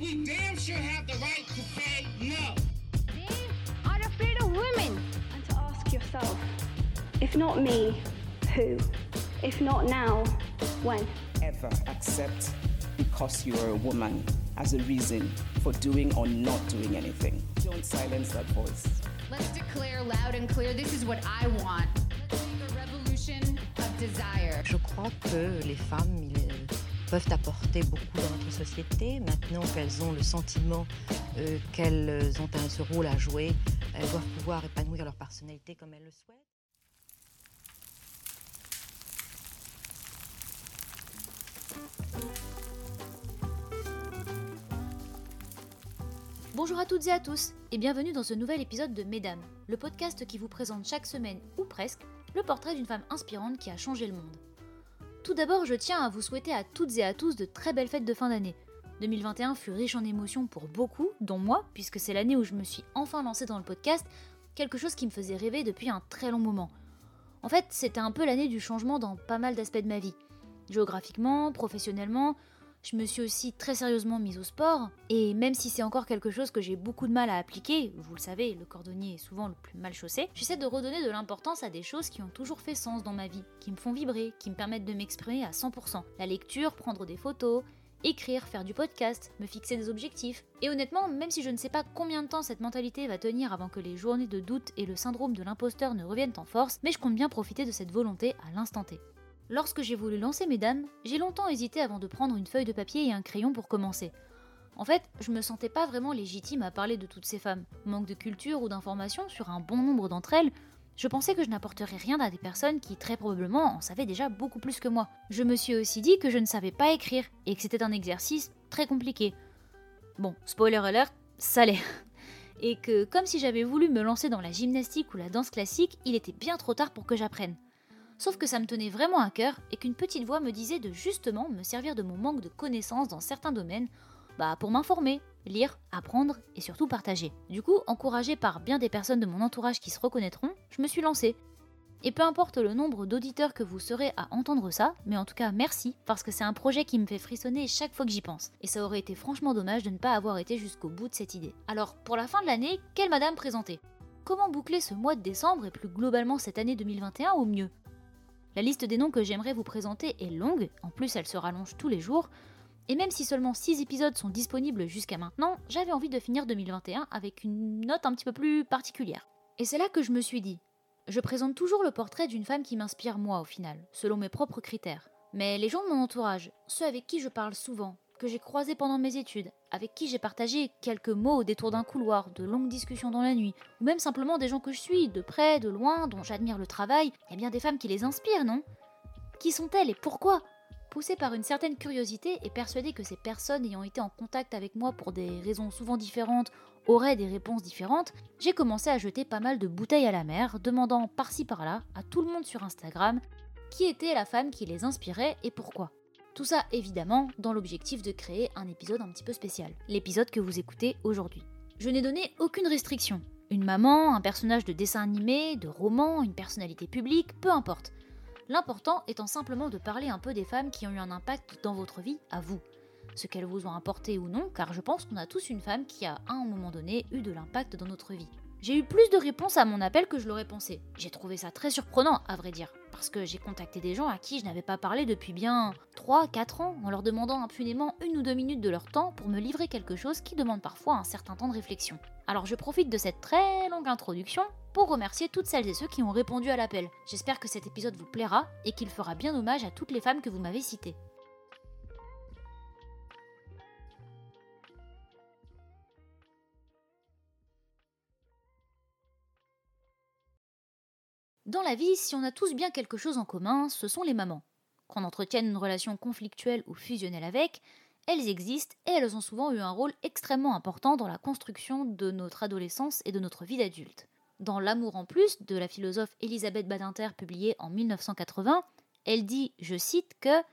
then we damn sure have the right to say no. They are afraid of women. And to ask yourself, if not me, who? If not now, when? ever accept because you are a woman as a reason for doing or not doing anything. Don't silence that voice. Let's declare loud and clear this is what I want. Let's make a revolution of desire. Je crois que les femmes ils, peuvent apporter beaucoup dans notre société. Maintenant qu'elles ont le sentiment euh, qu'elles ont ce rôle à jouer, elles doivent pouvoir épanouir leur personnalité comme elles le souhaitent. Bonjour à toutes et à tous, et bienvenue dans ce nouvel épisode de Mesdames, le podcast qui vous présente chaque semaine, ou presque, le portrait d'une femme inspirante qui a changé le monde. Tout d'abord, je tiens à vous souhaiter à toutes et à tous de très belles fêtes de fin d'année. 2021 fut riche en émotions pour beaucoup, dont moi, puisque c'est l'année où je me suis enfin lancée dans le podcast, quelque chose qui me faisait rêver depuis un très long moment. En fait, c'était un peu l'année du changement dans pas mal d'aspects de ma vie. Géographiquement, professionnellement, je me suis aussi très sérieusement mise au sport, et même si c'est encore quelque chose que j'ai beaucoup de mal à appliquer, vous le savez, le cordonnier est souvent le plus mal chaussé, j'essaie de redonner de l'importance à des choses qui ont toujours fait sens dans ma vie, qui me font vibrer, qui me permettent de m'exprimer à 100%. La lecture, prendre des photos, écrire, faire du podcast, me fixer des objectifs. Et honnêtement, même si je ne sais pas combien de temps cette mentalité va tenir avant que les journées de doute et le syndrome de l'imposteur ne reviennent en force, mais je compte bien profiter de cette volonté à l'instant T. Lorsque j'ai voulu lancer Mesdames, j'ai longtemps hésité avant de prendre une feuille de papier et un crayon pour commencer. En fait, je me sentais pas vraiment légitime à parler de toutes ces femmes. Manque de culture ou d'information sur un bon nombre d'entre elles, je pensais que je n'apporterais rien à des personnes qui très probablement en savaient déjà beaucoup plus que moi. Je me suis aussi dit que je ne savais pas écrire et que c'était un exercice très compliqué. Bon, spoiler alert, ça l'est. Et que comme si j'avais voulu me lancer dans la gymnastique ou la danse classique, il était bien trop tard pour que j'apprenne. Sauf que ça me tenait vraiment à cœur et qu'une petite voix me disait de justement me servir de mon manque de connaissances dans certains domaines bah, pour m'informer, lire, apprendre et surtout partager. Du coup, encouragée par bien des personnes de mon entourage qui se reconnaîtront, je me suis lancée. Et peu importe le nombre d'auditeurs que vous serez à entendre ça, mais en tout cas merci, parce que c'est un projet qui me fait frissonner chaque fois que j'y pense. Et ça aurait été franchement dommage de ne pas avoir été jusqu'au bout de cette idée. Alors, pour la fin de l'année, quelle madame présenter? Comment boucler ce mois de décembre et plus globalement cette année 2021 au mieux? La liste des noms que j'aimerais vous présenter est longue, en plus elle se rallonge tous les jours, et même si seulement 6 épisodes sont disponibles jusqu'à maintenant, j'avais envie de finir 2021 avec une note un petit peu plus particulière. Et c'est là que je me suis dit, je présente toujours le portrait d'une femme qui m'inspire moi au final, selon mes propres critères. Mais les gens de mon entourage, ceux avec qui je parle souvent, que j'ai croisés pendant mes études, avec qui j'ai partagé quelques mots au détour d'un couloir, de longues discussions dans la nuit, ou même simplement des gens que je suis, de près, de loin, dont j'admire le travail, il y a bien des femmes qui les inspirent, non? Qui sont-elles et pourquoi? Poussée par une certaine curiosité et persuadée que ces personnes ayant été en contact avec moi pour des raisons souvent différentes auraient des réponses différentes, j'ai commencé à jeter pas mal de bouteilles à la mer, demandant par-ci par-là à tout le monde sur Instagram qui était la femme qui les inspirait et pourquoi. Tout ça évidemment dans l'objectif de créer un épisode un petit peu spécial, l'épisode que vous écoutez aujourd'hui. Je n'ai donné aucune restriction. Une maman, un personnage de dessin animé, de roman, une personnalité publique, peu importe. L'important étant simplement de parler un peu des femmes qui ont eu un impact dans votre vie à vous. Ce qu'elles vous ont apporté ou non, car je pense qu'on a tous une femme qui a à un moment donné eu de l'impact dans notre vie. J'ai eu plus de réponses à mon appel que je l'aurais pensé. J'ai trouvé ça très surprenant, à vrai dire, parce que j'ai contacté des gens à qui je n'avais pas parlé depuis bien 3-4 ans, en leur demandant impunément une ou deux minutes de leur temps pour me livrer quelque chose qui demande parfois un certain temps de réflexion. Alors je profite de cette très longue introduction pour remercier toutes celles et ceux qui ont répondu à l'appel. J'espère que cet épisode vous plaira et qu'il fera bien hommage à toutes les femmes que vous m'avez citées. Dans la vie, si on a tous bien quelque chose en commun, ce sont les mamans. Qu'on entretienne une relation conflictuelle ou fusionnelle avec, elles existent et elles ont souvent eu un rôle extrêmement important dans la construction de notre adolescence et de notre vie d'adulte. Dans L'amour en plus de la philosophe Elisabeth Badinter publiée en 1980, elle dit, je cite, que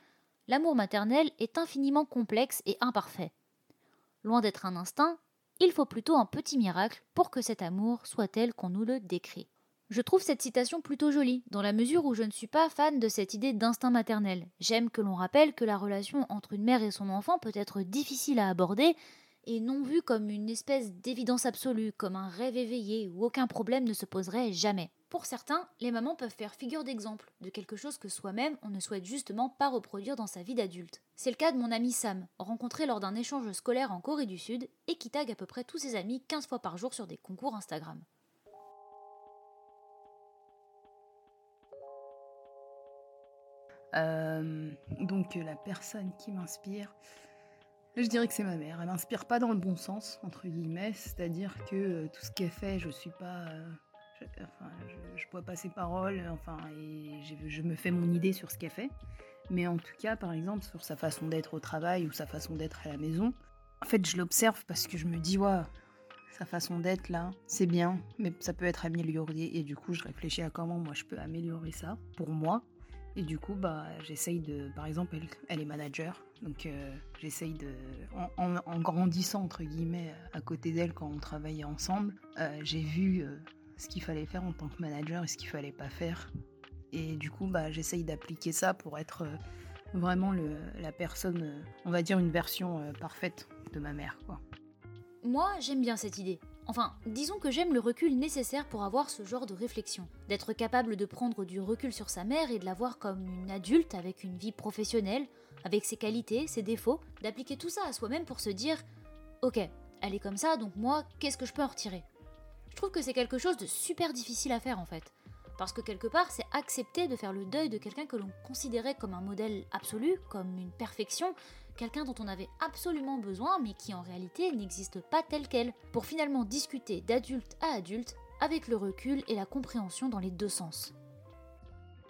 l'amour maternel est infiniment complexe et imparfait. Loin d'être un instinct, il faut plutôt un petit miracle pour que cet amour soit tel qu'on nous le décrit. Je trouve cette citation plutôt jolie, dans la mesure où je ne suis pas fan de cette idée d'instinct maternel. J'aime que l'on rappelle que la relation entre une mère et son enfant peut être difficile à aborder, et non vu comme une espèce d'évidence absolue, comme un rêve éveillé où aucun problème ne se poserait jamais. Pour certains, les mamans peuvent faire figure d'exemple de quelque chose que soi-même on ne souhaite justement pas reproduire dans sa vie d'adulte. C'est le cas de mon ami Sam, rencontré lors d'un échange scolaire en Corée du Sud et qui tag à peu près tous ses amis 15 fois par jour sur des concours Instagram. Euh, donc la personne qui m'inspire, je dirais que c'est ma mère. Elle m'inspire pas dans le bon sens, entre guillemets, c'est-à-dire que euh, tout ce qu'elle fait, je suis pas... euh, je, enfin, je, pas ses paroles, enfin, et je, me fais mon idée sur ce qu'elle fait. Mais en tout cas, par exemple, sur sa façon d'être au travail ou sa façon d'être à la maison, en fait, je l'observe parce que je me dis, ouais, sa façon d'être là, c'est bien, mais ça peut être amélioré. Et du coup, je réfléchis à comment moi je peux améliorer ça pour moi. Et du coup, bah, j'essaye de. Par exemple, elle, est manager. Donc, euh, j'essaye de. En, grandissant, entre guillemets, à côté d'elle quand on travaillait ensemble, euh, j'ai vu euh, ce qu'il fallait faire en tant que manager et ce qu'il fallait pas faire. Et du coup, bah, j'essaye d'appliquer ça pour être vraiment le, la personne, on va dire, une version parfaite de ma mère. Moi, j'aime bien cette idée. Enfin, disons que j'aime le recul nécessaire pour avoir ce genre de réflexion. D'être capable de prendre du recul sur sa mère et de la voir comme une adulte avec une vie professionnelle, avec ses qualités, ses défauts, d'appliquer tout ça à soi-même pour se dire Ok, elle est comme ça, donc moi, qu'est-ce que je peux en retirer? Je trouve que c'est quelque chose de super difficile à faire en fait. Parce que quelque part, c'est accepter de faire le deuil de quelqu'un que l'on considérait comme un modèle absolu, comme une perfection, quelqu'un dont on avait absolument besoin, mais qui en réalité n'existe pas tel quel, pour finalement discuter d'adulte à adulte, avec le recul et la compréhension dans les deux sens.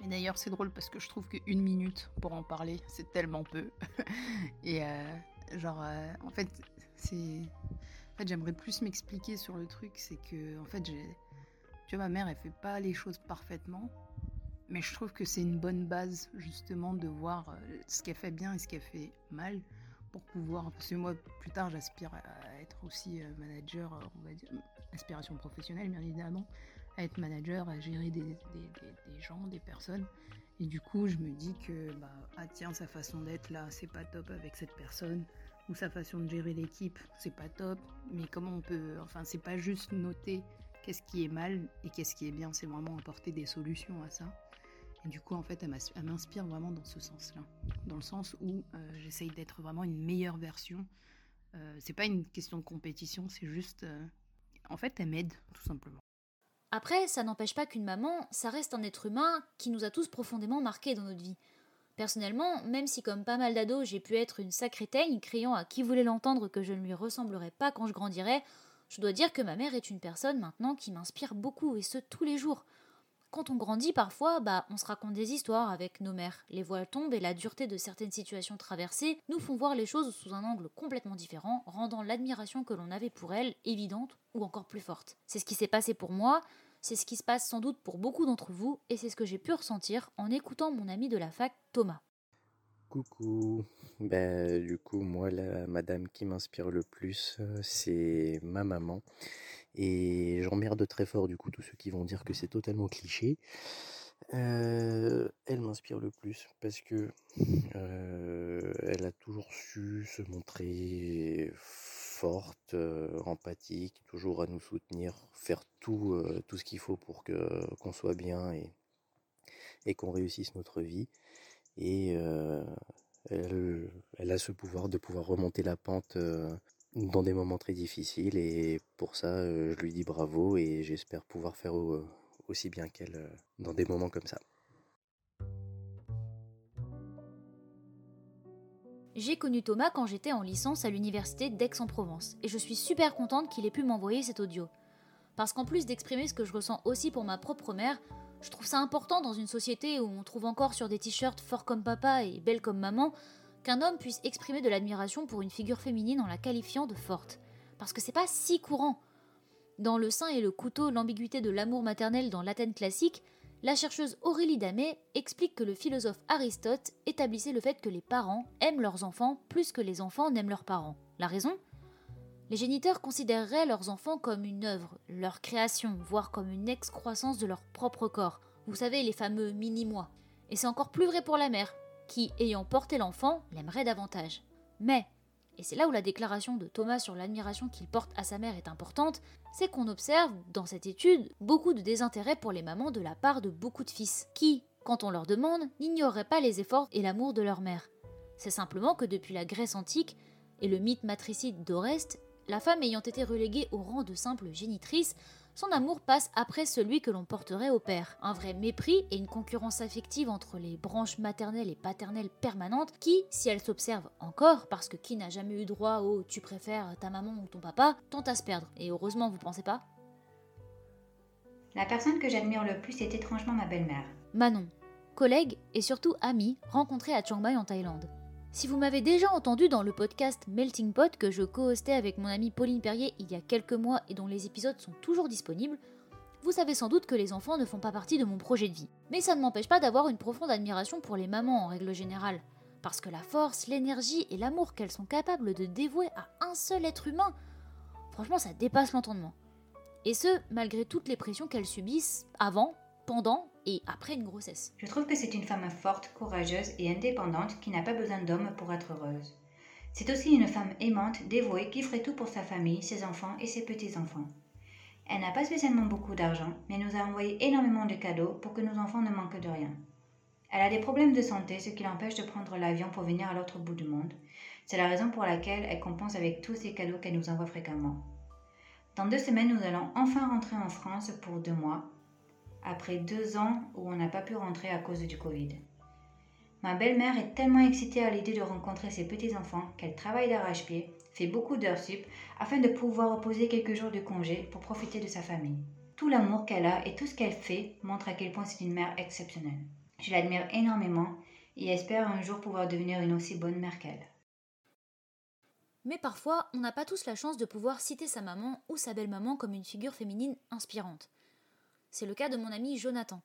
Et d'ailleurs, c'est drôle parce que je trouve qu'une minute pour en parler, c'est tellement peu. Et euh, genre, euh, en fait, c'est. En fait, j'aimerais plus m'expliquer sur le truc. C'est que, en fait, j'ai. Tu vois, ma mère, elle fait pas les choses parfaitement. Mais je trouve que c'est une bonne base, justement, de voir euh, ce qu'elle fait bien et ce qu'elle fait mal. Pour pouvoir. Parce que moi, plus tard, j'aspire à être aussi euh, manager, euh, on va dire. Aspiration professionnelle, bien évidemment à être manager, à gérer des, des- des- des gens, des personnes. Et du coup, je me dis que, bah, ah tiens, sa façon d'être là, c'est pas top avec cette personne. Ou sa façon de gérer l'équipe, c'est pas top. Mais comment on peut. Enfin, c'est pas juste noter qu'est-ce qui est mal et qu'est-ce qui est bien, c'est vraiment apporter des solutions à ça. Du coup, en fait, elle m'inspire vraiment dans ce sens-là. Dans le sens où euh, j'essaye d'être vraiment une meilleure version. Euh, c'est pas une question de compétition, c'est juste. euh, en fait, elle m'aide, tout simplement. Après, ça n'empêche pas qu'une maman, ça reste un être humain qui nous a tous profondément marqués dans notre vie. Personnellement, même si comme pas mal d'ados j'ai pu être une sacrée teigne, criant à qui voulait l'entendre que je ne lui ressemblerais pas quand je grandirais, je dois dire que ma mère est une personne maintenant qui m'inspire beaucoup, et ce tous les jours. Quand on grandit parfois, bah on se raconte des histoires avec nos mères. Les voiles tombent et la dureté de certaines situations traversées nous font voir les choses sous un angle complètement différent, rendant l'admiration que l'on avait pour elles évidente ou encore plus forte. C'est ce qui s'est passé pour moi, c'est ce qui se passe sans doute pour beaucoup d'entre vous, et c'est ce que j'ai pu ressentir en écoutant mon ami de la fac, Thomas. Coucou. Ben, du coup, moi, la madame qui m'inspire le plus, euh, c'est ma maman. Et j'emmerde très fort, du coup, tous ceux qui vont dire que c'est totalement cliché. Euh, elle m'inspire le plus parce que euh, elle a toujours su se montrer forte, euh, empathique, toujours à nous soutenir, faire tout, tout ce qu'il faut pour que qu'on soit bien et, et qu'on réussisse notre vie. Et elle, elle a ce pouvoir de pouvoir remonter la pente dans des moments très difficiles. Et pour ça, euh, je lui dis bravo et j'espère pouvoir faire au- aussi bien qu'elle euh, dans des moments comme ça. J'ai connu Thomas quand j'étais en licence à l'université d'Aix-en-Provence, et je suis super contente qu'il ait pu m'envoyer cet audio. Parce qu'en plus d'exprimer ce que je ressens aussi pour ma propre mère, je trouve ça important dans une société où on trouve encore sur des t-shirts fort comme papa et belle comme maman, qu'un homme puisse exprimer de l'admiration pour une figure féminine en la qualifiant de forte. Parce que c'est pas si courant. Dans Le sein et le couteau, l'ambiguïté de l'amour maternel dans l'Athènes classique, la chercheuse Aurélie Damet explique que le philosophe Aristote établissait le fait que les parents aiment leurs enfants plus que les enfants n'aiment leurs parents. La raison? Les géniteurs considéreraient leurs enfants comme une œuvre, leur création, voire comme une excroissance de leur propre corps. Vous savez, les fameux mini-moi. Et c'est encore plus vrai pour la mère, qui, ayant porté l'enfant, l'aimerait davantage. Mais, et c'est là où la déclaration de Thomas sur l'admiration qu'il porte à sa mère est importante, c'est qu'on observe, dans cette étude, beaucoup de désintérêt pour les mamans de la part de beaucoup de fils, qui, quand on leur demande, n'ignoreraient pas les efforts et l'amour de leur mère. C'est simplement que depuis la Grèce antique et le mythe matricide d'Oreste, la femme ayant été reléguée au rang de simple génitrice, son amour passe après celui que l'on porterait au père. Un vrai mépris et une concurrence affective entre les branches maternelles et paternelles permanentes qui, si elles s'observent encore, parce que qui n'a jamais eu droit au tu préfères ta maman ou ton papa, tente à se perdre. Et heureusement, vous pensez pas? La personne que j'admire le plus est étrangement ma belle-mère. Manon, collègue et surtout amie rencontrée à Chiang Mai en Thaïlande. Si vous m'avez déjà entendu dans le podcast Melting Pot que je co-hostais avec mon amie Pauline Perrier il y a quelques mois et dont les épisodes sont toujours disponibles, vous savez sans doute que les enfants ne font pas partie de mon projet de vie. Mais ça ne m'empêche pas d'avoir une profonde admiration pour les mamans en règle générale. Parce que la force, l'énergie et l'amour qu'elles sont capables de dévouer à un seul être humain, franchement ça dépasse l'entendement. Et ce, malgré toutes les pressions qu'elles subissent avant, pendant et après une grossesse. Je trouve que c'est une femme forte, courageuse et indépendante qui n'a pas besoin d'homme pour être heureuse. C'est aussi une femme aimante, dévouée, qui ferait tout pour sa famille, ses enfants et ses petits-enfants. Elle n'a pas spécialement beaucoup d'argent, mais nous a envoyé énormément de cadeaux pour que nos enfants ne manquent de rien. Elle a des problèmes de santé, ce qui l'empêche de prendre l'avion pour venir à l'autre bout du monde. C'est la raison pour laquelle elle compense avec tous ces cadeaux qu'elle nous envoie fréquemment. Dans deux semaines, nous allons enfin rentrer en France pour deux mois, après deux ans où on n'a pas pu rentrer à cause du Covid. Ma belle-mère est tellement excitée à l'idée de rencontrer ses petits-enfants qu'elle travaille d'arrache-pied, fait beaucoup d'heures sup, afin de pouvoir reposer quelques jours de congé pour profiter de sa famille. Tout l'amour qu'elle a et tout ce qu'elle fait montre à quel point c'est une mère exceptionnelle. Je l'admire énormément et espère un jour pouvoir devenir une aussi bonne mère qu'elle. Mais parfois, on n'a pas tous la chance de pouvoir citer sa maman ou sa belle-maman comme une figure féminine inspirante. C'est le cas de mon ami Jonathan.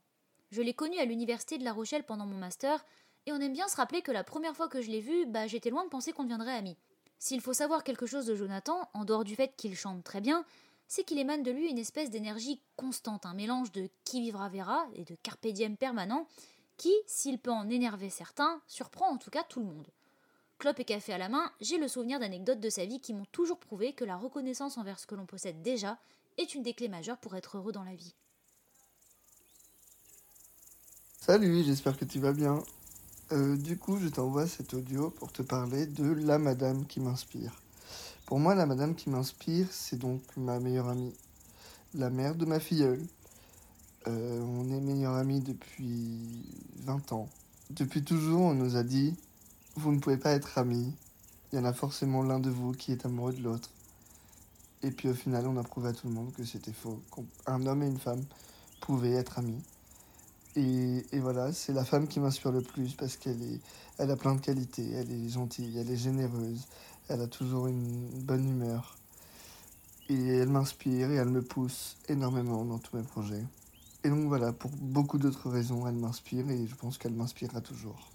Je l'ai connu à l'université de La Rochelle pendant mon master, et on aime bien se rappeler que la première fois que je l'ai vu, bah, j'étais loin de penser qu'on deviendrait amis. S'il faut savoir quelque chose de Jonathan, en dehors du fait qu'il chante très bien, c'est qu'il émane de lui une espèce d'énergie constante, un mélange de qui vivra verra et de carpe diem permanent, qui, s'il peut en énerver certains, surprend en tout cas tout le monde. Clope et café à la main, j'ai le souvenir d'anecdotes de sa vie qui m'ont toujours prouvé que la reconnaissance envers ce que l'on possède déjà est une des clés majeures pour être heureux dans la vie. Salut, j'espère que tu vas bien. Euh, du coup, je t'envoie cet audio pour te parler de la madame qui m'inspire. Pour moi, la madame qui m'inspire, c'est donc ma meilleure amie, la mère de ma filleule. Euh, on est meilleure amie depuis 20 ans. Depuis toujours, on nous a dit Vous ne pouvez pas être amis. Il y en a forcément l'un de vous qui est amoureux de l'autre. Et puis au final, on a prouvé à tout le monde que c'était faux. Qu'un homme et une femme pouvaient être amis. Et, voilà, c'est la femme qui m'inspire le plus parce qu'elle est, elle a plein de qualités. Elle est gentille, elle est généreuse, elle a toujours une bonne humeur. Et elle m'inspire et elle me pousse énormément dans tous mes projets. Et donc voilà, pour beaucoup d'autres raisons, elle m'inspire et je pense qu'elle m'inspirera toujours.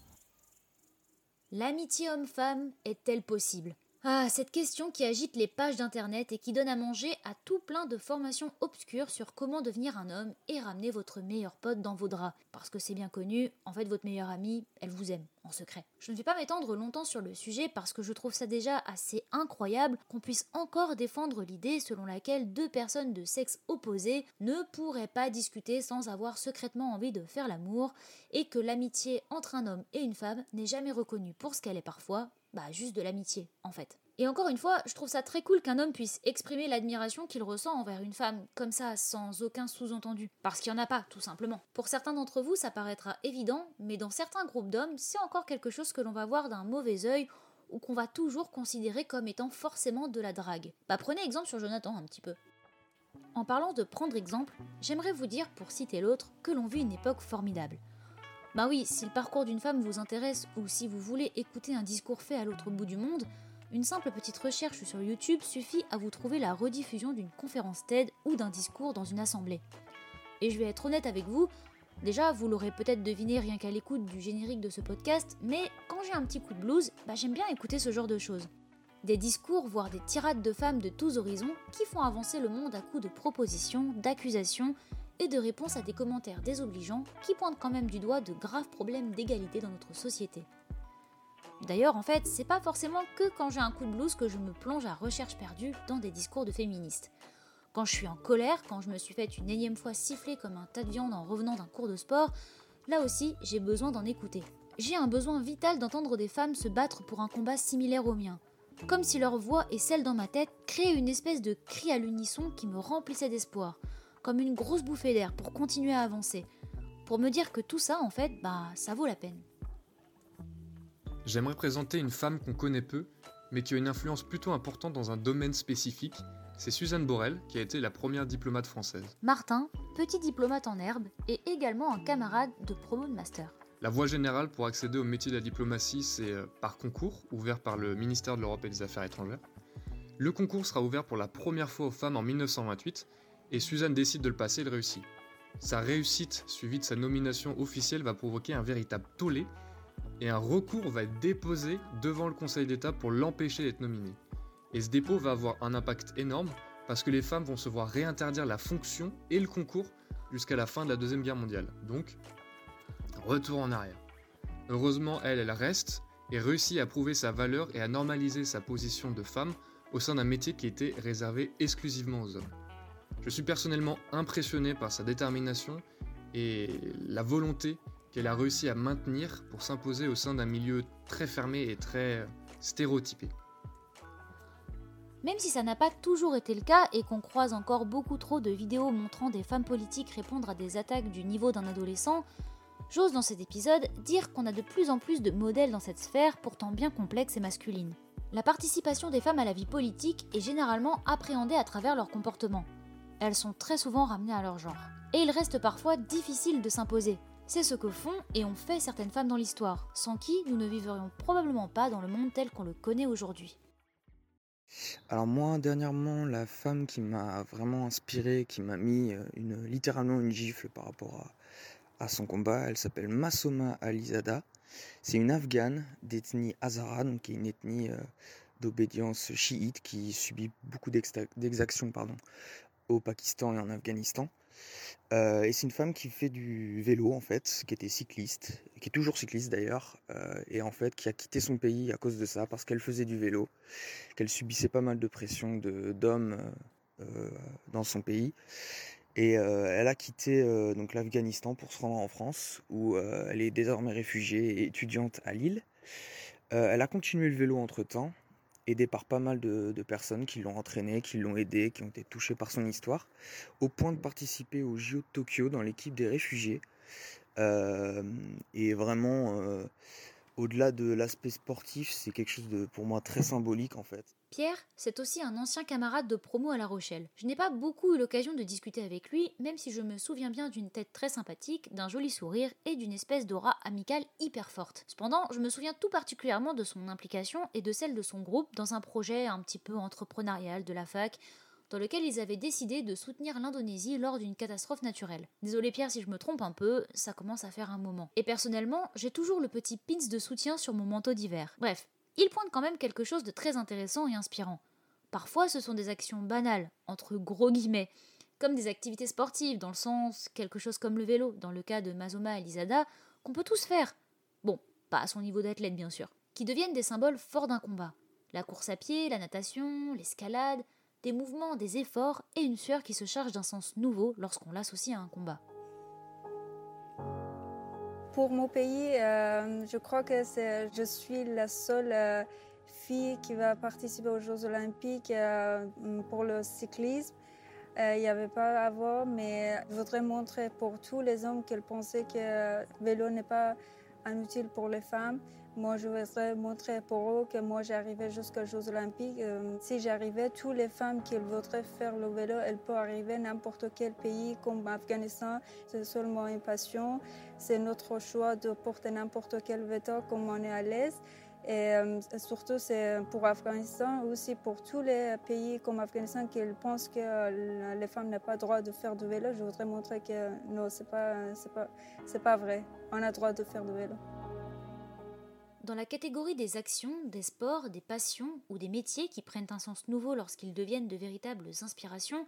L'amitié homme-femme est-elle possible? Ah, cette question qui agite les pages d'internet et qui donne à manger à tout plein de formations obscures sur comment devenir un homme et ramener votre meilleur pote dans vos draps. Parce que c'est bien connu, en fait, votre meilleure amie, elle vous aime, en secret. Je ne vais pas m'étendre longtemps sur le sujet parce que je trouve ça déjà assez incroyable qu'on puisse encore défendre l'idée selon laquelle deux personnes de sexe opposé ne pourraient pas discuter sans avoir secrètement envie de faire l'amour et que l'amitié entre un homme et une femme n'est jamais reconnue pour ce qu'elle est parfois, bah juste de l'amitié en fait. Et encore une fois, je trouve ça très cool qu'un homme puisse exprimer l'admiration qu'il ressent envers une femme, comme ça, sans aucun sous-entendu. Parce qu'il n'y en a pas, tout simplement. Pour certains d'entre vous, ça paraîtra évident, mais dans certains groupes d'hommes, c'est encore quelque chose que l'on va voir d'un mauvais œil ou qu'on va toujours considérer comme étant forcément de la drague. Bah prenez exemple sur Jonathan un petit peu. En parlant de prendre exemple, j'aimerais vous dire, pour citer l'autre, que l'on vit une époque formidable. Bah oui, si le parcours d'une femme vous intéresse ou si vous voulez écouter un discours fait à l'autre bout du monde, une simple petite recherche sur YouTube suffit à vous trouver la rediffusion d'une conférence TED ou d'un discours dans une assemblée. Et je vais être honnête avec vous, déjà vous l'aurez peut-être deviné rien qu'à l'écoute du générique de ce podcast, mais quand j'ai un petit coup de blues, bah j'aime bien écouter ce genre de choses. Des discours, voire des tirades de femmes de tous horizons qui font avancer le monde à coups de propositions, d'accusations et de réponses à des commentaires désobligeants qui pointent quand même du doigt de graves problèmes d'égalité dans notre société. D'ailleurs, en fait, c'est pas forcément que quand j'ai un coup de blues que je me plonge à recherche perdue dans des discours de féministes. Quand je suis en colère, quand je me suis fait une énième fois siffler comme un tas de viande en revenant d'un cours de sport, là aussi, j'ai besoin d'en écouter. J'ai un besoin vital d'entendre des femmes se battre pour un combat similaire au mien. Comme si leur voix et celle dans ma tête créaient une espèce de cri à l'unisson qui me remplissait d'espoir, comme une grosse bouffée d'air pour continuer à avancer, pour me dire que tout ça, en fait, bah, ça vaut la peine. J'aimerais présenter une femme qu'on connaît peu, mais qui a une influence plutôt importante dans un domaine spécifique, c'est Suzanne Borel, qui a été la première diplomate française. Martin, petit diplomate en herbe, et également un camarade de promo de master. La voie générale pour accéder au métier de la diplomatie, c'est euh, par concours, ouvert par le ministère de l'Europe et des Affaires étrangères. Le concours sera ouvert pour la première fois aux femmes en 1928, et Suzanne décide de le passer, elle réussit. Sa réussite, suivie de sa nomination officielle, va provoquer un véritable tollé, et un recours va être déposé devant le Conseil d'État pour l'empêcher d'être nominée. Et ce dépôt va avoir un impact énorme parce que les femmes vont se voir réinterdire la fonction et le concours jusqu'à la fin de la Deuxième Guerre mondiale. Donc, retour en arrière. Heureusement, elle, elle reste et réussit à prouver sa valeur et à normaliser sa position de femme au sein d'un métier qui était réservé exclusivement aux hommes. Je suis personnellement impressionné par sa détermination et la volonté qu'elle a réussi à maintenir pour s'imposer au sein d'un milieu très fermé et très stéréotypé. Même si ça n'a pas toujours été le cas et qu'on croise encore beaucoup trop de vidéos montrant des femmes politiques répondre à des attaques du niveau d'un adolescent, j'ose dans cet épisode dire qu'on a de plus en plus de modèles dans cette sphère pourtant bien complexe et masculine. La participation des femmes à la vie politique est généralement appréhendée à travers leur comportement. Elles sont très souvent ramenées à leur genre. Et il reste parfois difficile de s'imposer. C'est ce que font et ont fait certaines femmes dans l'histoire, sans qui nous ne vivrions probablement pas dans le monde tel qu'on le connaît aujourd'hui. Alors moi, dernièrement, la femme qui m'a vraiment inspiré, qui m'a mis euh, littéralement une gifle par rapport à, son combat, elle s'appelle Masoma Alizada. C'est une Afghane d'ethnie Hazara, donc qui est une ethnie euh, d'obédience chiite qui subit beaucoup d'exactions au Pakistan et en Afghanistan. Euh, et c'est une femme qui fait du vélo en fait, qui était cycliste, qui est toujours cycliste d'ailleurs, euh, et en fait qui a quitté son pays à cause de ça, parce qu'elle faisait du vélo, qu'elle subissait pas mal de pression d'hommes euh, dans son pays. Et elle a quitté donc l'Afghanistan pour se rendre en France, où elle est désormais réfugiée et étudiante à Lille. elle a continué le vélo entre temps, aidé par pas mal de, personnes qui l'ont entraîné, qui l'ont aidé, qui ont été touchées par son histoire, au point de participer au JO de Tokyo dans l'équipe des réfugiés. Euh, et vraiment, euh, au-delà de l'aspect sportif, c'est quelque chose de pour moi très symbolique en fait. Pierre, c'est aussi un ancien camarade de promo à La Rochelle. Je n'ai pas beaucoup eu l'occasion de discuter avec lui, même si je me souviens bien d'une tête très sympathique, d'un joli sourire et d'une espèce d'aura amicale hyper forte. Cependant, je me souviens tout particulièrement de son implication et de celle de son groupe dans un projet un petit peu entrepreneurial de la fac, dans lequel ils avaient décidé de soutenir l'Indonésie lors d'une catastrophe naturelle. Désolé Pierre si je me trompe un peu, ça commence à faire un moment. Et personnellement, j'ai toujours le petit pins de soutien sur mon manteau d'hiver. Bref, il pointe quand même quelque chose de très intéressant et inspirant. Parfois, ce sont des actions banales, entre gros guillemets, comme des activités sportives, dans le sens quelque chose comme le vélo, dans le cas de Mazoma Elisada, qu'on peut tous faire. Bon, pas à son niveau d'athlète bien sûr, qui deviennent des symboles forts d'un combat. La course à pied, la natation, l'escalade, des mouvements, des efforts et une sueur qui se charge d'un sens nouveau lorsqu'on l'associe à un combat. Pour mon pays, euh, je crois que je suis la seule euh, fille qui va participer aux Jeux olympiques euh, pour le cyclisme. Il n'y avait pas avant, mais je voudrais montrer pour tous les hommes qu'ils pensaient que le vélo n'est pas inutile pour les femmes. Moi, je voudrais montrer pour eux que moi, j'arrivais jusqu'aux Jeux Olympiques. Euh, si j'arrivais, toutes les femmes qui voudraient faire le vélo, elles peuvent arriver n'importe quel pays comme Afghanistan. C'est seulement une passion. C'est notre choix de porter n'importe quel vélo comme on est à l'aise. Et euh, surtout, c'est pour Afghanistan, aussi pour tous les pays comme Afghanistan qui pensent que les femmes n'ont pas le droit de faire du vélo. Je voudrais montrer que non, ce n'est pas, pas, pas vrai. On a le droit de faire du vélo. Dans la catégorie des actions, des sports, des passions ou des métiers qui prennent un sens nouveau lorsqu'ils deviennent de véritables inspirations,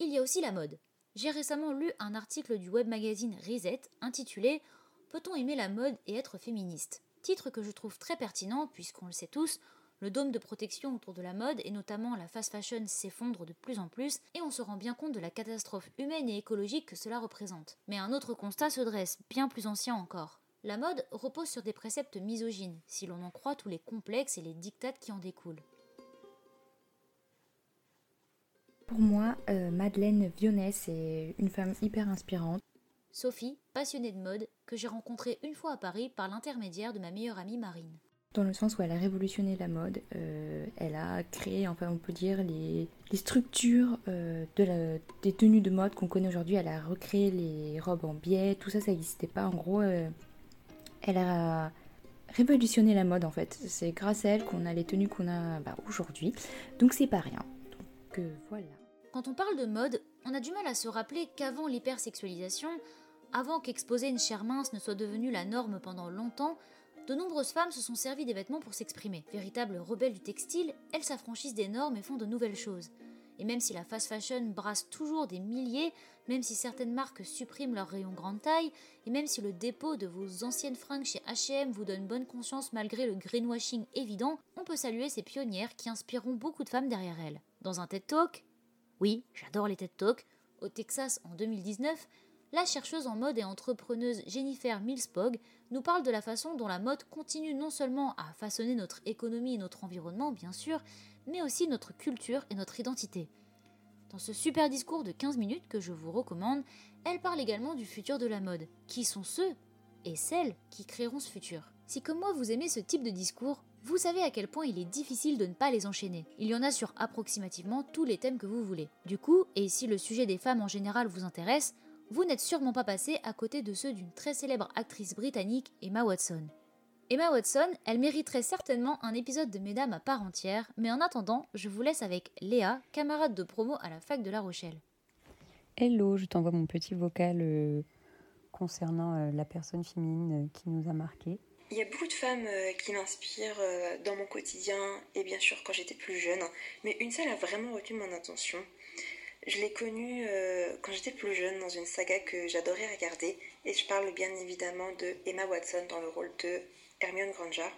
il y a aussi la mode. J'ai récemment lu un article du web magazine Reset intitulé Peut-on aimer la mode et être féministe? Titre que je trouve très pertinent puisqu'on le sait tous, le dôme de protection autour de la mode et notamment la fast fashion s'effondre de plus en plus et on se rend bien compte de la catastrophe humaine et écologique que cela représente. Mais un autre constat se dresse, bien plus ancien encore. La mode repose sur des préceptes misogynes, si l'on en croit tous les complexes et les dictates qui en découlent. Pour moi, euh, Madeleine Vionnet, c'est une femme hyper inspirante. Sophie, passionnée de mode, que j'ai rencontrée une fois à Paris par l'intermédiaire de ma meilleure amie Marine. Dans le sens où elle a révolutionné la mode, euh, elle a créé, enfin on peut dire, les, structures euh, de la, des tenues de mode qu'on connaît aujourd'hui. Elle a recréé les robes en biais, tout ça, ça n'existait pas. En gros, elle a révolutionné la mode en fait. C'est grâce à elle qu'on a les tenues qu'on a bah, aujourd'hui. Donc c'est pas rien. Donc voilà. Quand on parle de mode, on a du mal à se rappeler qu'avant l'hypersexualisation, avant qu'exposer une chair mince ne soit devenue la norme pendant longtemps, de nombreuses femmes se sont servies des vêtements pour s'exprimer. Véritables rebelles du textile, elles s'affranchissent des normes et font de nouvelles choses. Et même si la fast fashion brasse toujours des milliers, même si certaines marques suppriment leurs rayons grande taille, et même si le dépôt de vos anciennes fringues chez HM vous donne bonne conscience malgré le greenwashing évident, on peut saluer ces pionnières qui inspireront beaucoup de femmes derrière elles. Dans un TED Talk, oui, j'adore les TED Talks, au Texas en 2019, la chercheuse en mode et entrepreneuse Jennifer Millspog nous parle de la façon dont la mode continue non seulement à façonner notre économie et notre environnement, bien sûr, mais aussi notre culture et notre identité. Dans ce super discours de 15 minutes que je vous recommande, elle parle également du futur de la mode. Qui sont ceux et celles qui créeront ce futur? Si comme moi vous aimez ce type de discours, vous savez à quel point il est difficile de ne pas les enchaîner. Il y en a sur approximativement tous les thèmes que vous voulez. Du coup, et si le sujet des femmes en général vous intéresse, vous n'êtes sûrement pas passé à côté de ceux d'une très célèbre actrice britannique, Emma Watson. Emma Watson, elle mériterait certainement un épisode de Mesdames à part entière, mais en attendant, je vous laisse avec Léa, camarade de promo à la fac de La Rochelle. Hello, je t'envoie mon petit vocal euh, concernant euh, la personne féminine euh, qui nous a marqué. Il y a beaucoup de femmes qui m'inspirent dans mon quotidien et bien sûr quand j'étais plus jeune, mais une seule a vraiment retenu mon attention. Je l'ai connue quand j'étais plus jeune dans une saga que j'adorais regarder et je parle bien évidemment de Emma Watson dans le rôle de Hermione Granger.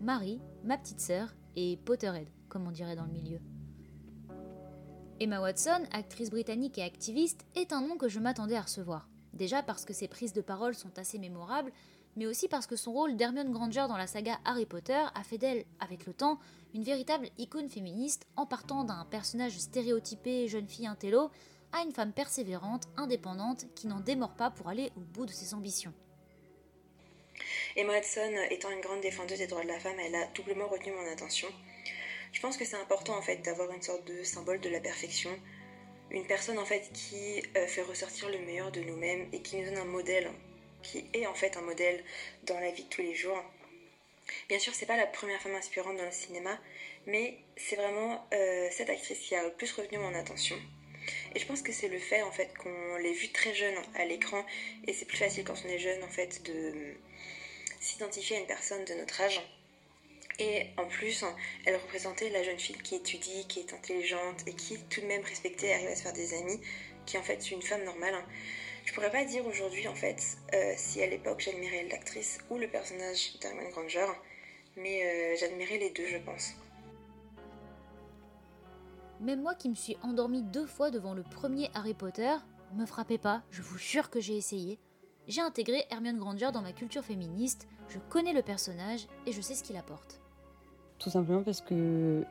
Marie, ma petite sœur, et Potterhead, comme on dirait dans le milieu. Emma Watson, actrice britannique et activiste, est un nom que je m'attendais à recevoir. Déjà parce que ses prises de parole sont assez mémorables, mais aussi parce que son rôle d'Hermione Granger dans la saga Harry Potter a fait d'elle, avec le temps, une véritable icône féministe en partant d'un personnage stéréotypé jeune fille intello à une femme persévérante, indépendante, qui n'en démord pas pour aller au bout de ses ambitions. Emma Watson, étant une grande défendeuse des droits de la femme, elle a doublement retenu mon attention. Je pense que c'est important en fait d'avoir une sorte de symbole de la perfection, une personne en fait qui euh, fait ressortir le meilleur de nous-mêmes et qui nous donne un modèle, qui est en fait un modèle dans la vie de tous les jours. Bien sûr, c'est pas la première femme inspirante dans le cinéma, mais c'est vraiment euh, cette actrice qui a le plus retenu mon attention. Et je pense que c'est le fait qu'on l'ait vu très jeune à l'écran et c'est plus facile quand on est jeune en fait de s'identifier à une personne de notre âge. Et en plus, elle représentait la jeune fille qui étudie, qui est intelligente et qui tout de même respectée, arrive à se faire des amis, qui en fait une femme normale. Je pourrais pas dire aujourd'hui en fait euh, si à l'époque j'admirais l'actrice ou le personnage d'Hermione Granger, mais euh, j'admirais les deux je pense. Même moi qui me suis endormie deux fois devant le premier Harry Potter, me frappez pas, je vous jure que j'ai essayé. J'ai intégré Hermione Granger dans ma culture féministe, je connais le personnage et je sais ce qu'il apporte. Tout simplement parce que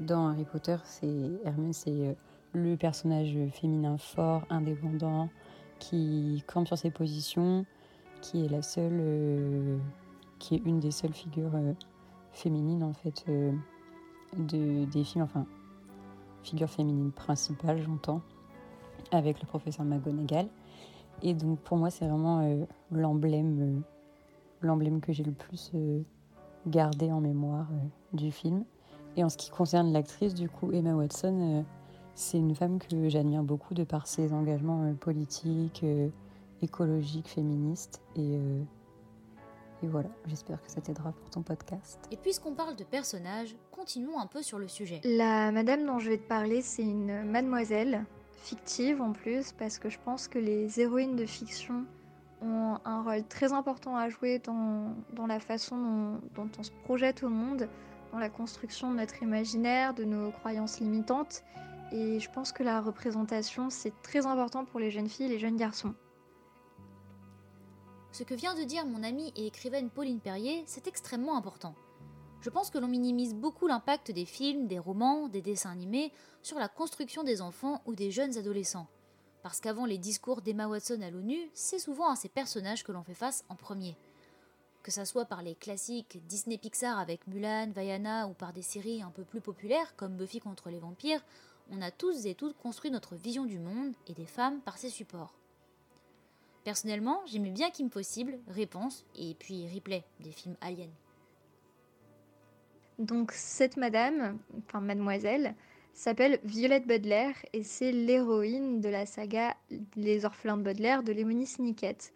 dans Harry Potter, c'est Hermione, c'est euh, le personnage féminin fort, indépendant, qui campe sur ses positions, qui est la seule, euh, qui est une des seules figures euh, féminines en fait de, des films, enfin figure féminine principale, j'entends, avec le professeur McGonagall. Et donc pour moi, c'est vraiment euh, l'emblème, euh, l'emblème que j'ai le plus euh, gardé en mémoire du film. Et en ce qui concerne l'actrice, du coup, Emma Watson, c'est une femme que j'admire beaucoup de par ses engagements politiques, écologiques, féministes. Et et voilà, j'espère que ça t'aidera pour ton podcast. Et puisqu'on parle de personnages, continuons un peu sur le sujet. La madame dont je vais te parler, c'est une mademoiselle, fictive en plus, parce que je pense que les héroïnes de fiction ont un rôle très important à jouer dans, dans la façon dont, dont on se projette au monde, dans la construction de notre imaginaire, de nos croyances limitantes. Et je pense que la représentation, c'est très important pour les jeunes filles et les jeunes garçons. Ce que vient de dire mon amie et écrivaine Pauline Perrier, c'est extrêmement important. Je pense que l'on minimise beaucoup l'impact des films, des romans, des dessins animés sur la construction des enfants ou des jeunes adolescents. Parce qu'avant les discours d'Emma Watson à l'ONU, c'est souvent à ces personnages que l'on fait face en premier. Que ça soit par les classiques Disney Pixar avec Mulan, Vaiana ou par des séries un peu plus populaires comme Buffy contre les vampires, on a tous et toutes construit notre vision du monde et des femmes par ces supports. Personnellement, j'aimais bien Kim Possible, Réponse et puis Replay des films Alien. Donc cette madame, enfin mademoiselle, s'appelle Violette Butler et c'est l'héroïne de la saga Les orphelins de Baudelaire de Lemony Snicket.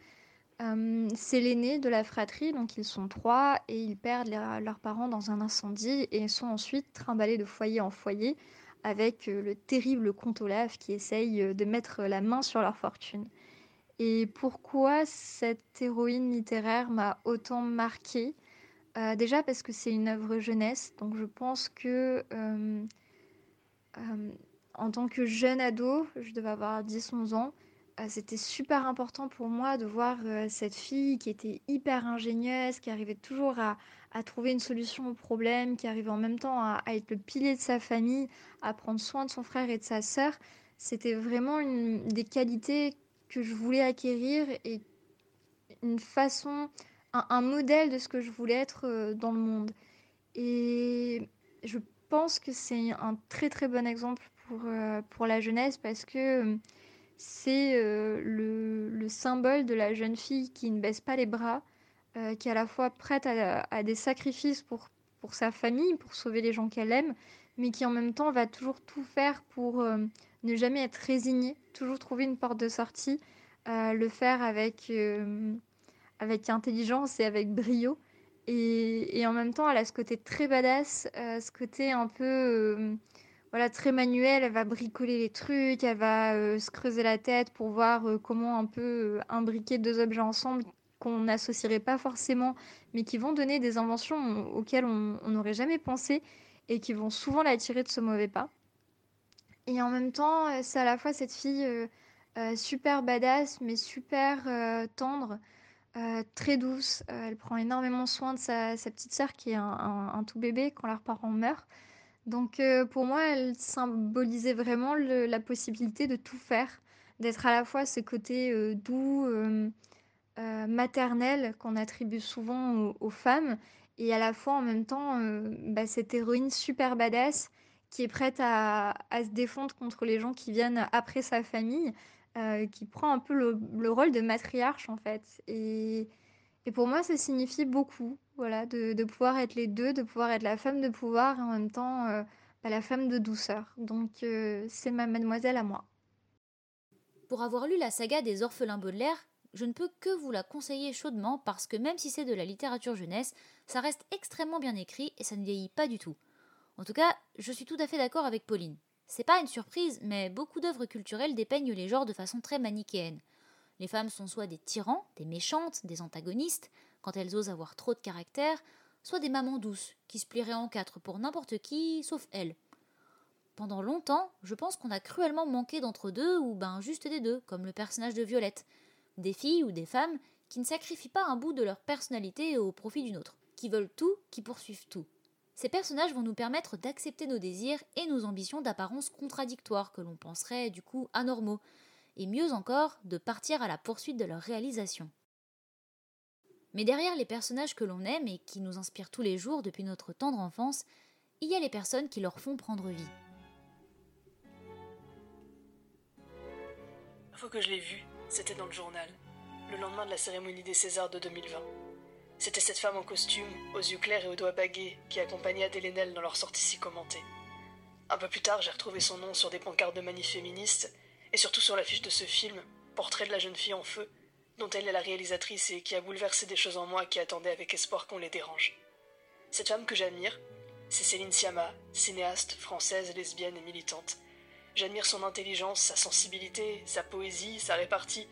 Euh, c'est l'aîné de la fratrie, donc ils sont trois et ils perdent leur- leurs parents dans un incendie et sont ensuite trimballés de foyer en foyer avec euh, le terrible comte Olaf qui essaye euh, de mettre la main sur leur fortune. Et pourquoi cette héroïne littéraire m'a autant marquée Euh, Déjà parce que c'est une œuvre jeunesse, donc je pense que en tant que jeune ado, je devais avoir 10-11 ans, c'était super important pour moi de voir cette fille qui était hyper ingénieuse, qui arrivait toujours à, à trouver une solution au problème, qui arrivait en même temps à, être le pilier de sa famille, à prendre soin de son frère et de sa sœur. C'était vraiment une des qualités que je voulais acquérir et une façon, un, modèle de ce que je voulais être euh, dans le monde. Et je pense que c'est un très très bon exemple pour, euh, pour la jeunesse parce que euh, c'est le symbole de la jeune fille qui ne baisse pas les bras, euh, qui est à la fois prête à, des sacrifices pour, pour sa famille, pour sauver les gens qu'elle aime, mais qui en même temps va toujours tout faire pour euh, ne jamais être résignée, toujours trouver une porte de sortie, euh, le faire avec, avec intelligence et avec brio. Et, en même temps, elle a ce côté très badass, ce côté un peu voilà, très manuel. Elle va bricoler les trucs, elle va se creuser la tête pour voir comment un peu imbriquer deux objets ensemble qu'on n'associerait pas forcément, mais qui vont donner des inventions auxquelles on n'aurait jamais pensé et qui vont souvent la tirer de ce mauvais pas. Et en même temps, euh, c'est à la fois cette fille euh, euh, super badass, mais super tendre, très douce. Elle prend énormément soin de sa, petite sœur qui est un, tout bébé quand leurs parents meurent. Donc pour moi, elle symbolisait vraiment la possibilité de tout faire, d'être à la fois ce côté doux, euh, euh, maternel qu'on attribue souvent aux, femmes, et à la fois en même temps euh, bah, cette héroïne super badass qui est prête à, à se défendre contre les gens qui viennent après sa famille, euh, qui prend un peu le, le rôle de matriarche en fait. Et, et pour moi, ça signifie beaucoup, voilà, de, de pouvoir être les deux, de pouvoir être la femme de pouvoir et en même temps bah, la femme de douceur. Donc c'est ma mademoiselle à moi. Pour avoir lu la saga des orphelins Baudelaire, je ne peux que vous la conseiller chaudement parce que même si c'est de la littérature jeunesse, ça reste extrêmement bien écrit et ça ne vieillit pas du tout. En tout cas, je suis tout à fait d'accord avec Pauline. C'est pas une surprise, mais beaucoup d'œuvres culturelles dépeignent les genres de façon très manichéenne. Les femmes sont soit des tyrans, des méchantes, des antagonistes, quand elles osent avoir trop de caractère, soit des mamans douces, qui se plieraient en quatre pour n'importe qui, sauf elles. Pendant longtemps, je pense qu'on a cruellement manqué d'entre deux, ou ben juste des deux, comme le personnage de Violette. Des filles ou des femmes qui ne sacrifient pas un bout de leur personnalité au profit d'une autre, qui veulent tout, qui poursuivent tout. Ces personnages vont nous permettre d'accepter nos désirs et nos ambitions d'apparence contradictoires que l'on penserait du coup anormaux, et mieux encore, de partir à la poursuite de leur réalisation. Mais derrière les personnages que l'on aime et qui nous inspirent tous les jours depuis notre tendre enfance, il y a les personnes qui leur font prendre vie. Fois que je l'ai vue, c'était dans le journal, le lendemain de la cérémonie des Césars de 2020. C'était cette femme en costume, aux yeux clairs et aux doigts bagués, qui accompagnait Adèle dans leur sortie si commentée. Un peu plus tard, j'ai retrouvé son nom sur des pancartes de manifs féministes, et surtout sur l'affiche de ce film, Portrait de la jeune fille en feu, dont elle est la réalisatrice et qui a bouleversé des choses en moi qui attendaient avec espoir qu'on les dérange. Cette femme que j'admire, c'est Céline Sciamma, cinéaste, française, lesbienne et militante. J'admire son intelligence, sa sensibilité, sa poésie, sa répartie.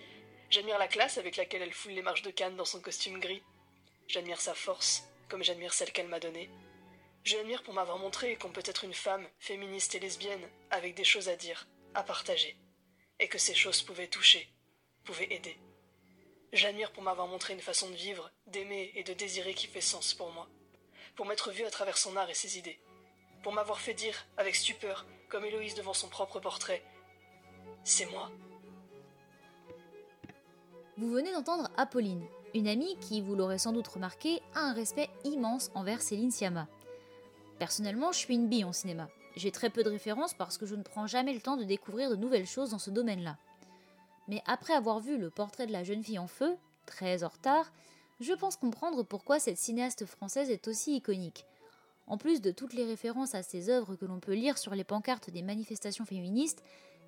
J'admire la classe avec laquelle elle foule les marches de Cannes dans son costume gris. J'admire sa force, comme j'admire celle qu'elle m'a donnée. Je l'admire pour m'avoir montré qu'on peut être une femme, féministe et lesbienne, avec des choses à dire, à partager, et que ces choses pouvaient toucher, pouvaient aider. J'admire pour m'avoir montré une façon de vivre, d'aimer et de désirer qui fait sens pour moi, pour m'être vue à travers son art et ses idées, pour m'avoir fait dire, avec stupeur, comme Héloïse devant son propre portrait, c'est moi. Vous venez d'entendre Apolline, une amie qui, vous l'aurez sans doute remarqué, a un respect immense envers Céline Sciamma. Personnellement, je suis une bille en cinéma. J'ai très peu de références parce que je ne prends jamais le temps de découvrir de nouvelles choses dans ce domaine-là. Mais après avoir vu le portrait de la jeune fille en feu, très en retard, je pense comprendre pourquoi cette cinéaste française est aussi iconique. En plus de toutes les références à ses œuvres que l'on peut lire sur les pancartes des manifestations féministes,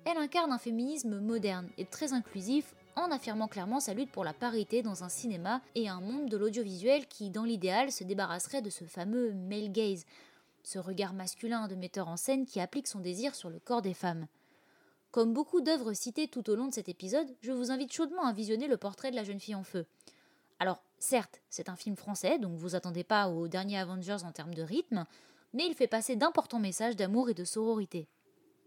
elle incarne un féminisme moderne et très inclusif en affirmant clairement sa lutte pour la parité dans un cinéma et un monde de l'audiovisuel qui, dans l'idéal, se débarrasserait de ce fameux male gaze, ce regard masculin de metteur en scène qui applique son désir sur le corps des femmes. Comme beaucoup d'œuvres citées tout au long de cet épisode, je vous invite chaudement à visionner le portrait de la jeune fille en feu. Alors, certes, c'est un film français, donc vous attendez pas au dernier Avengers en termes de rythme, mais il fait passer d'importants messages d'amour et de sororité.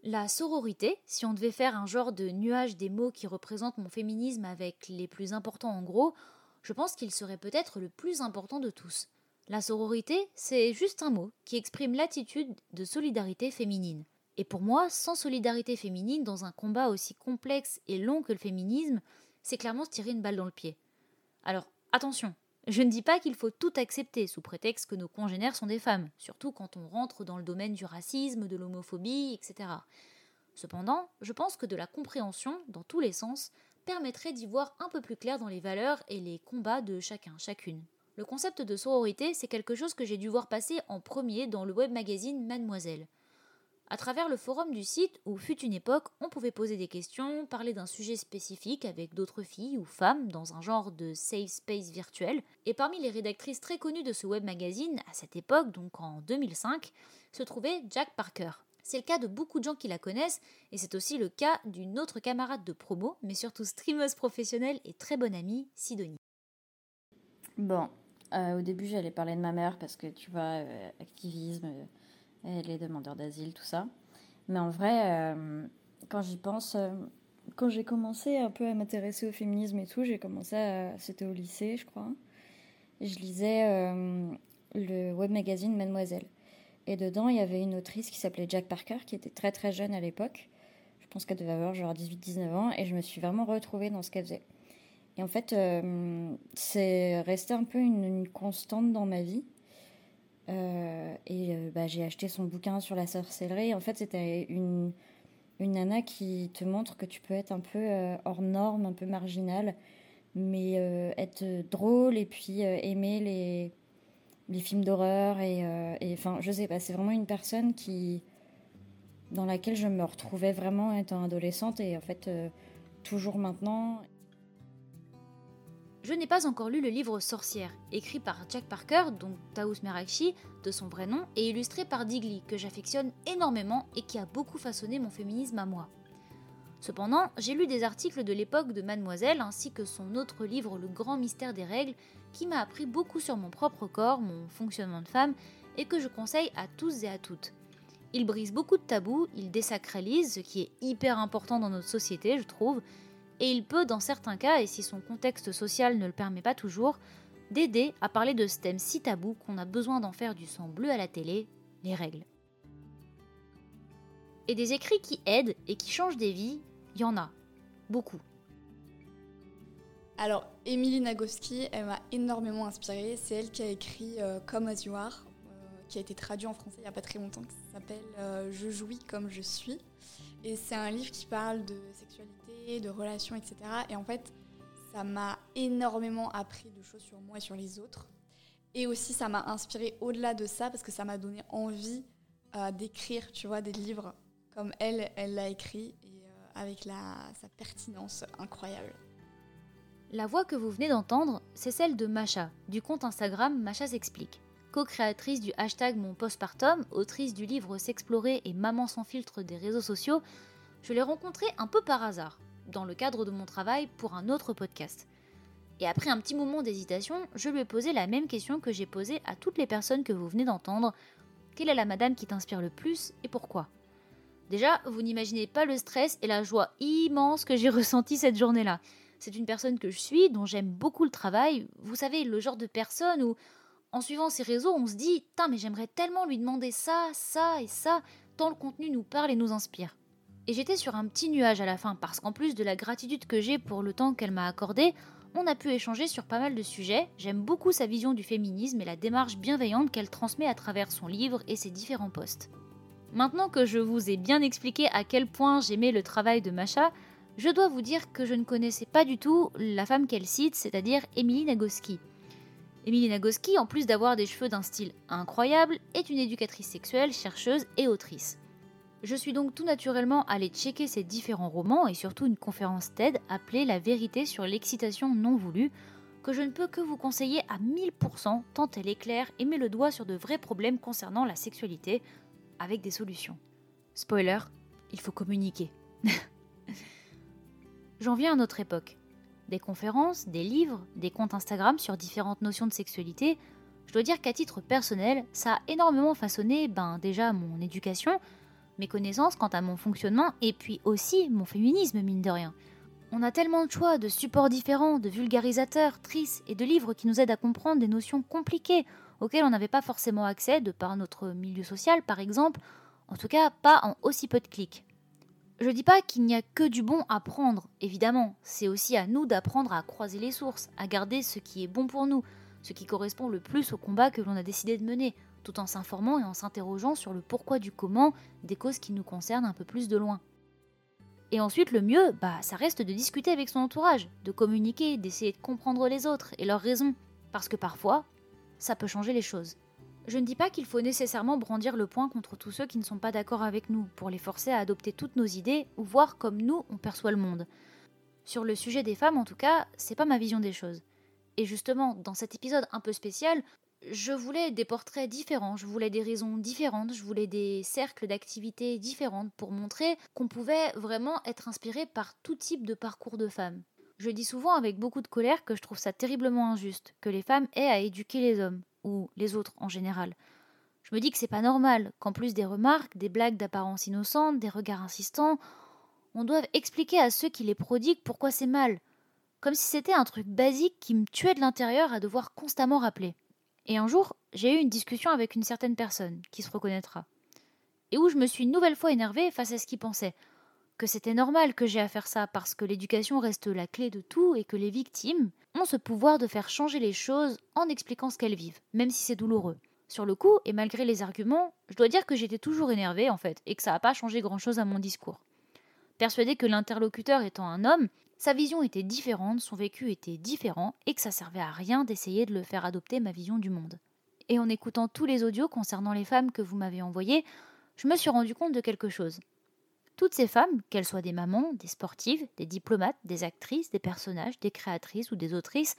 La sororité, si on devait faire un genre de nuage des mots qui représentent mon féminisme avec les plus importants en gros, je pense qu'il serait peut-être le plus important de tous. La sororité, c'est juste un mot qui exprime l'attitude de solidarité féminine. Et pour moi, sans solidarité féminine dans un combat aussi complexe et long que le féminisme, c'est clairement se tirer une balle dans le pied. Alors, attention, je ne dis pas qu'il faut tout accepter sous prétexte que nos congénères sont des femmes, surtout quand on rentre dans le domaine du racisme, de l'homophobie, etc. Cependant, je pense que de la compréhension, dans tous les sens, permettrait d'y voir un peu plus clair dans les valeurs et les combats de chacun, chacune. Le concept de sororité, c'est quelque chose que j'ai dû voir passer en premier dans le web magazine Mademoiselle à travers le forum du site où fut une époque, on pouvait poser des questions, parler d'un sujet spécifique avec d'autres filles ou femmes dans un genre de safe space virtuel. Et parmi les rédactrices très connues de ce web magazine, à cette époque, donc en 2005, se trouvait Jack Parker. C'est le cas de beaucoup de gens qui la connaissent, et c'est aussi le cas d'une autre camarade de promo, mais surtout streameuse professionnelle et très bonne amie, Sidonie. Bon, euh, au début j'allais parler de ma mère parce que tu vois, euh, activisme, les demandeurs d'asile, tout ça. Mais en vrai, euh, quand j'y pense, euh, quand j'ai commencé un peu à m'intéresser au féminisme et tout, j'ai commencé, c'était au lycée, je crois. Je lisais euh, le web magazine Mademoiselle. Et dedans, il y avait une autrice qui s'appelait Jack Parker, qui était très très jeune à l'époque. Je pense qu'elle devait avoir genre 18-19 ans. Et je me suis vraiment retrouvée dans ce qu'elle faisait. Et en fait, c'est resté un peu une, constante dans ma vie. Euh, et euh, bah, j'ai acheté son bouquin sur la sorcellerie. En fait, c'était une, une nana qui te montre que tu peux être un peu euh, hors norme, un peu marginal, mais être drôle et puis aimer les, les films d'horreur. Et enfin, je sais pas, c'est vraiment une personne qui dans laquelle je me retrouvais vraiment étant adolescente et en fait, toujours maintenant. Je n'ai pas encore lu le livre Sorcière, écrit par Jack Parker, donc Taous Merakchi, de son vrai nom, et illustré par Digli, que j'affectionne énormément et qui a beaucoup façonné mon féminisme à moi. Cependant, j'ai lu des articles de l'époque de Mademoiselle ainsi que son autre livre Le grand mystère des règles, qui m'a appris beaucoup sur mon propre corps, mon fonctionnement de femme, et que je conseille à tous et à toutes. Il brise beaucoup de tabous, il désacralise, ce qui est hyper important dans notre société, je trouve, et il peut, dans certains cas, et si son contexte social ne le permet pas toujours, d'aider à parler de ce thème si tabou qu'on a besoin d'en faire du sang bleu à la télé, les règles. Et des écrits qui aident et qui changent des vies, il y en a. Beaucoup. Alors, Émilie Nagoski, elle m'a énormément inspirée. C'est elle qui a écrit euh, Come as you are, euh, qui a été traduit en français il n'y a pas très longtemps, qui s'appelle euh, Je jouis comme je suis. Et c'est un livre qui parle de sexualité, de relations, etc. Et en fait, ça m'a énormément appris de choses sur moi et sur les autres. Et aussi, ça m'a inspiré au-delà de ça parce que ça m'a donné envie euh, d'écrire, tu vois, des livres comme elle, elle l'a écrit et euh, avec la, sa pertinence incroyable. La voix que vous venez d'entendre, c'est celle de Macha, du compte Instagram Macha s'explique co-créatrice du hashtag Mon Postpartum, autrice du livre S'explorer et Maman sans filtre des réseaux sociaux, je l'ai rencontrée un peu par hasard. dans le cadre de mon travail pour un autre podcast. Et après un petit moment d'hésitation, je lui ai posé la même question que j'ai posée à toutes les personnes que vous venez d'entendre. Quelle est la madame qui t'inspire le plus et pourquoi? Déjà, vous n'imaginez pas le stress et la joie immense que j'ai ressenti cette journée-là. C'est une personne que je suis, dont j'aime beaucoup le travail. Vous savez, le genre de personne où, en suivant ses réseaux, on se dit Putain, mais j'aimerais tellement lui demander ça, ça et ça, tant le contenu nous parle et nous inspire. Et j'étais sur un petit nuage à la fin, parce qu'en plus de la gratitude que j'ai pour le temps qu'elle m'a accordé, on a pu échanger sur pas mal de sujets. J'aime beaucoup sa vision du féminisme et la démarche bienveillante qu'elle transmet à travers son livre et ses différents posts. Maintenant que je vous ai bien expliqué à quel point j'aimais le travail de Macha, je dois vous dire que je ne connaissais pas du tout la femme qu'elle cite, c'est-à-dire Émilie Nagoski. Émilie Nagoski, en plus d'avoir des cheveux d'un style incroyable, est une éducatrice sexuelle, chercheuse et autrice. Je suis donc tout naturellement allée checker ses différents romans et surtout une conférence TED appelée La vérité sur l'excitation non voulue, que je ne peux que vous conseiller à 1000% tant elle éclaire et met le doigt sur de vrais problèmes concernant la sexualité, avec des solutions. Spoiler, il faut communiquer. J'en viens à notre époque. Des conférences, des livres, des comptes Instagram sur différentes notions de sexualité, je dois dire qu'à titre personnel, ça a énormément façonné ben, déjà mon éducation, mes connaissances quant à mon fonctionnement et puis aussi mon féminisme, mine de rien. On a tellement de choix, de supports différents, de vulgarisateurs, tristes et de livres qui nous aident à comprendre des notions compliquées auxquelles on n'avait pas forcément accès de par notre milieu social par exemple, en tout cas pas en aussi peu de clics. Je dis pas qu'il n'y a que du bon à prendre, évidemment, c'est aussi à nous d'apprendre à croiser les sources, à garder ce qui est bon pour nous, ce qui correspond le plus au combat que l'on a décidé de mener, tout en s'informant et en s'interrogeant sur le pourquoi du comment des causes qui nous concernent un peu plus de loin. Et ensuite, le mieux, bah, ça reste de discuter avec son entourage, de communiquer, d'essayer de comprendre les autres et leurs raisons, parce que parfois, ça peut changer les choses. Je ne dis pas qu'il faut nécessairement brandir le poing contre tous ceux qui ne sont pas d'accord avec nous, pour les forcer à adopter toutes nos idées ou voir comme nous on perçoit le monde. Sur le sujet des femmes, en tout cas, c'est pas ma vision des choses. Et justement, dans cet épisode un peu spécial, je voulais des portraits différents, je voulais des raisons différentes, je voulais des cercles d'activités différentes pour montrer qu'on pouvait vraiment être inspiré par tout type de parcours de femmes. Je dis souvent avec beaucoup de colère que je trouve ça terriblement injuste, que les femmes aient à éduquer les hommes, ou les autres en général. Je me dis que c'est pas normal qu'en plus des remarques, des blagues d'apparence innocente, des regards insistants, on doive expliquer à ceux qui les prodiguent pourquoi c'est mal, comme si c'était un truc basique qui me tuait de l'intérieur à devoir constamment rappeler. Et un jour, j'ai eu une discussion avec une certaine personne, qui se reconnaîtra, et où je me suis une nouvelle fois énervée face à ce qu'il pensait, que c'était normal que j'ai à faire ça parce que l'éducation reste la clé de tout et que les victimes ont ce pouvoir de faire changer les choses en expliquant ce qu'elles vivent, même si c'est douloureux. Sur le coup, et malgré les arguments, je dois dire que j'étais toujours énervée en fait, et que ça n'a pas changé grand chose à mon discours. Persuadée que l'interlocuteur étant un homme, sa vision était différente, son vécu était différent, et que ça servait à rien d'essayer de le faire adopter ma vision du monde. Et en écoutant tous les audios concernant les femmes que vous m'avez envoyés, je me suis rendu compte de quelque chose. Toutes ces femmes, qu'elles soient des mamans, des sportives, des diplomates, des actrices, des personnages, des créatrices ou des autrices,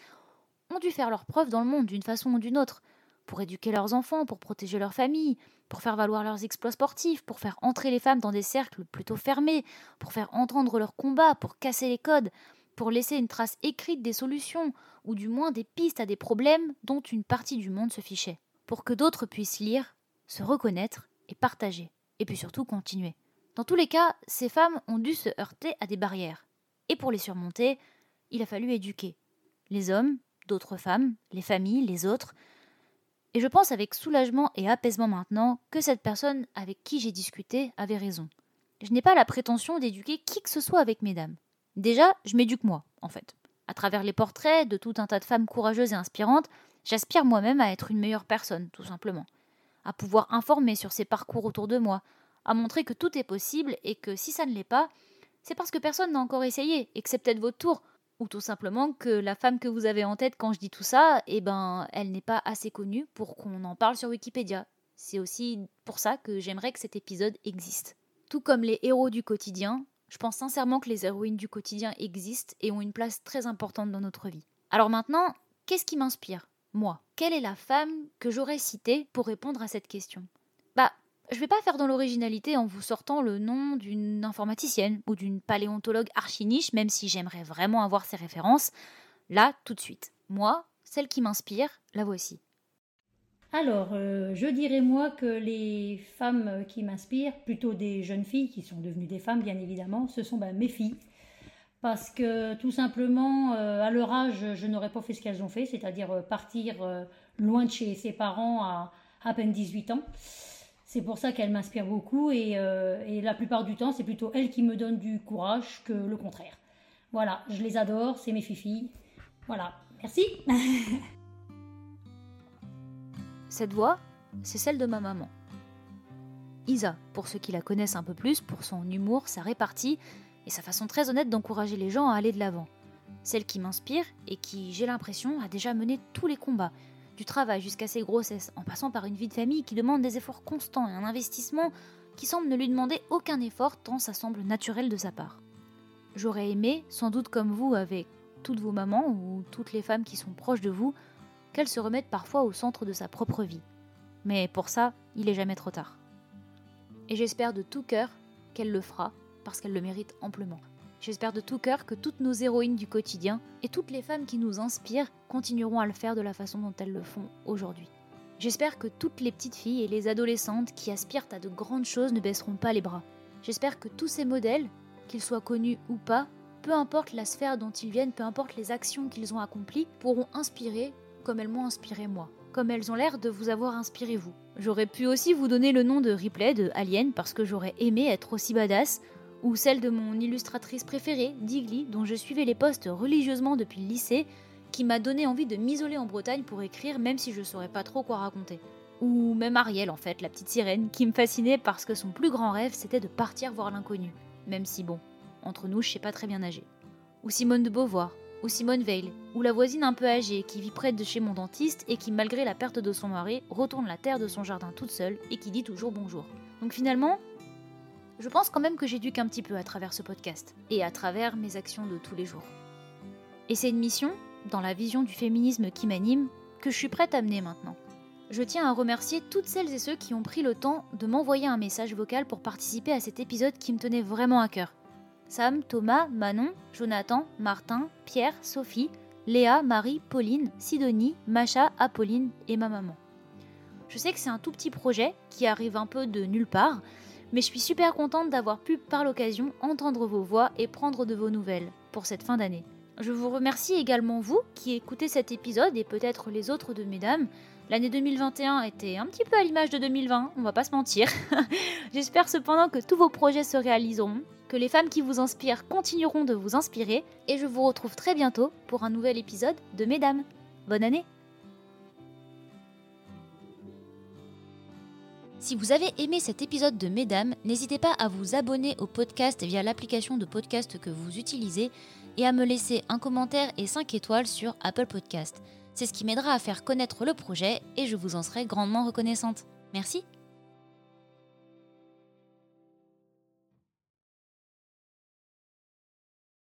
ont dû faire leurs preuves dans le monde d'une façon ou d'une autre, pour éduquer leurs enfants, pour protéger leurs familles, pour faire valoir leurs exploits sportifs, pour faire entrer les femmes dans des cercles plutôt fermés, pour faire entendre leurs combats, pour casser les codes, pour laisser une trace écrite des solutions, ou du moins des pistes à des problèmes dont une partie du monde se fichait, pour que d'autres puissent lire, se reconnaître et partager, et puis surtout continuer. Dans tous les cas, ces femmes ont dû se heurter à des barrières. Et pour les surmonter, il a fallu éduquer. Les hommes, d'autres femmes, les familles, les autres. Et je pense avec soulagement et apaisement maintenant que cette personne avec qui j'ai discuté avait raison. Je n'ai pas la prétention d'éduquer qui que ce soit avec mesdames. Déjà, je m'éduque moi, en fait. À travers les portraits de tout un tas de femmes courageuses et inspirantes, j'aspire moi-même à être une meilleure personne, tout simplement. À pouvoir informer sur ces parcours autour de moi, à montrer que tout est possible et que si ça ne l'est pas, c'est parce que personne n'a encore essayé et que peut-être votre tour. Ou tout simplement que la femme que vous avez en tête quand je dis tout ça, eh ben, elle n'est pas assez connue pour qu'on en parle sur Wikipédia. C'est aussi pour ça que j'aimerais que cet épisode existe. Tout comme les héros du quotidien, je pense sincèrement que les héroïnes du quotidien existent et ont une place très importante dans notre vie. Alors maintenant, qu'est-ce qui m'inspire? Moi, quelle est la femme que j'aurais citée pour répondre à cette question? Bah, Je vais pas faire dans l'originalité en vous sortant le nom d'une informaticienne ou d'une paléontologue archi-niche, même si j'aimerais vraiment avoir ces références. Là, tout de suite. Moi, celle qui m'inspire, la voici. Alors, euh, je dirais moi que les femmes qui m'inspirent, plutôt des jeunes filles qui sont devenues des femmes bien évidemment, ce sont ben, mes filles. Parce que tout simplement, euh, à leur âge, je n'aurais pas fait ce qu'elles ont fait, c'est-à-dire euh, partir loin de chez ses parents à à peine 18 ans. C'est pour ça qu'elle m'inspire beaucoup et, et, la plupart du temps, c'est plutôt elle qui me donne du courage que le contraire. Voilà, je les adore, c'est mes filles. Voilà, merci. Cette voix, c'est celle de ma maman. Isa, pour ceux qui la connaissent un peu plus, pour son humour, sa répartie et sa façon très honnête d'encourager les gens à aller de l'avant. Celle qui m'inspire et qui, j'ai l'impression, a déjà mené tous les combats, du travail jusqu'à ses grossesses, en passant par une vie de famille qui demande des efforts constants et un investissement qui semble ne lui demander aucun effort tant ça semble naturel de sa part. J'aurais aimé, sans doute comme vous avec toutes vos mamans ou toutes les femmes qui sont proches de vous, qu'elle se remette parfois au centre de sa propre vie. Mais pour ça, il est jamais trop tard. Et j'espère de tout cœur qu'elle le fera, parce qu'elle le mérite amplement. J'espère de tout cœur que toutes nos héroïnes du quotidien et toutes les femmes qui nous inspirent continueront à le faire de la façon dont elles le font aujourd'hui. J'espère que toutes les petites filles et les adolescentes qui aspirent à de grandes choses ne baisseront pas les bras. J'espère que tous ces modèles, qu'ils soient connus ou pas, peu importe la sphère dont ils viennent, peu importe les actions qu'ils ont accomplies, pourront inspirer comme elles m'ont inspiré moi, comme elles ont l'air de vous avoir inspiré vous. J'aurais pu aussi vous donner le nom de Ripley de Alien parce que j'aurais aimé être aussi badass, ou celle de mon illustratrice préférée, Digly, dont je suivais les postes religieusement depuis le lycée, qui m'a donné envie de m'isoler en Bretagne pour écrire même si je saurais pas trop quoi raconter. Ou même Ariel en fait, la petite sirène, qui me fascinait parce que son plus grand rêve c'était de partir voir l'inconnu. Même si bon, entre nous je sais pas très bien nager. Ou Simone de Beauvoir, ou Simone Veil, ou la voisine un peu âgée qui vit près de chez mon dentiste et qui, malgré la perte de son mari, retourne la terre de son jardin toute seule et qui dit toujours bonjour. Donc finalement, je pense quand même que j'éduque un petit peu à travers ce podcast et à travers mes actions de tous les jours. Et c'est une mission, dans la vision du féminisme qui m'anime, que je suis prête à mener maintenant. Je tiens à remercier toutes celles et ceux qui ont pris le temps de m'envoyer un message vocal pour participer à cet épisode qui me tenait vraiment à cœur. Sam, Thomas, Manon, Jonathan, Martin, Pierre, Sophie, Léa, Marie, Pauline, Sidonie, Macha, Apolline et ma maman. Je sais que c'est un tout petit projet qui arrive un peu de nulle part, mais je suis super contente d'avoir pu par l'occasion entendre vos voix et prendre de vos nouvelles pour cette fin d'année. Je vous remercie également vous qui écoutez cet épisode et peut-être les autres de mesdames. L'année 2021 était un petit peu à l'image de 2020, on va pas se mentir. J'espère cependant que tous vos projets se réaliseront que les femmes qui vous inspirent continueront de vous inspirer et je vous retrouve très bientôt pour un nouvel épisode de Mesdames. Bonne année Si vous avez aimé cet épisode de Mesdames, n'hésitez pas à vous abonner au podcast via l'application de podcast que vous utilisez et à me laisser un commentaire et 5 étoiles sur Apple Podcast. C'est ce qui m'aidera à faire connaître le projet et je vous en serai grandement reconnaissante. Merci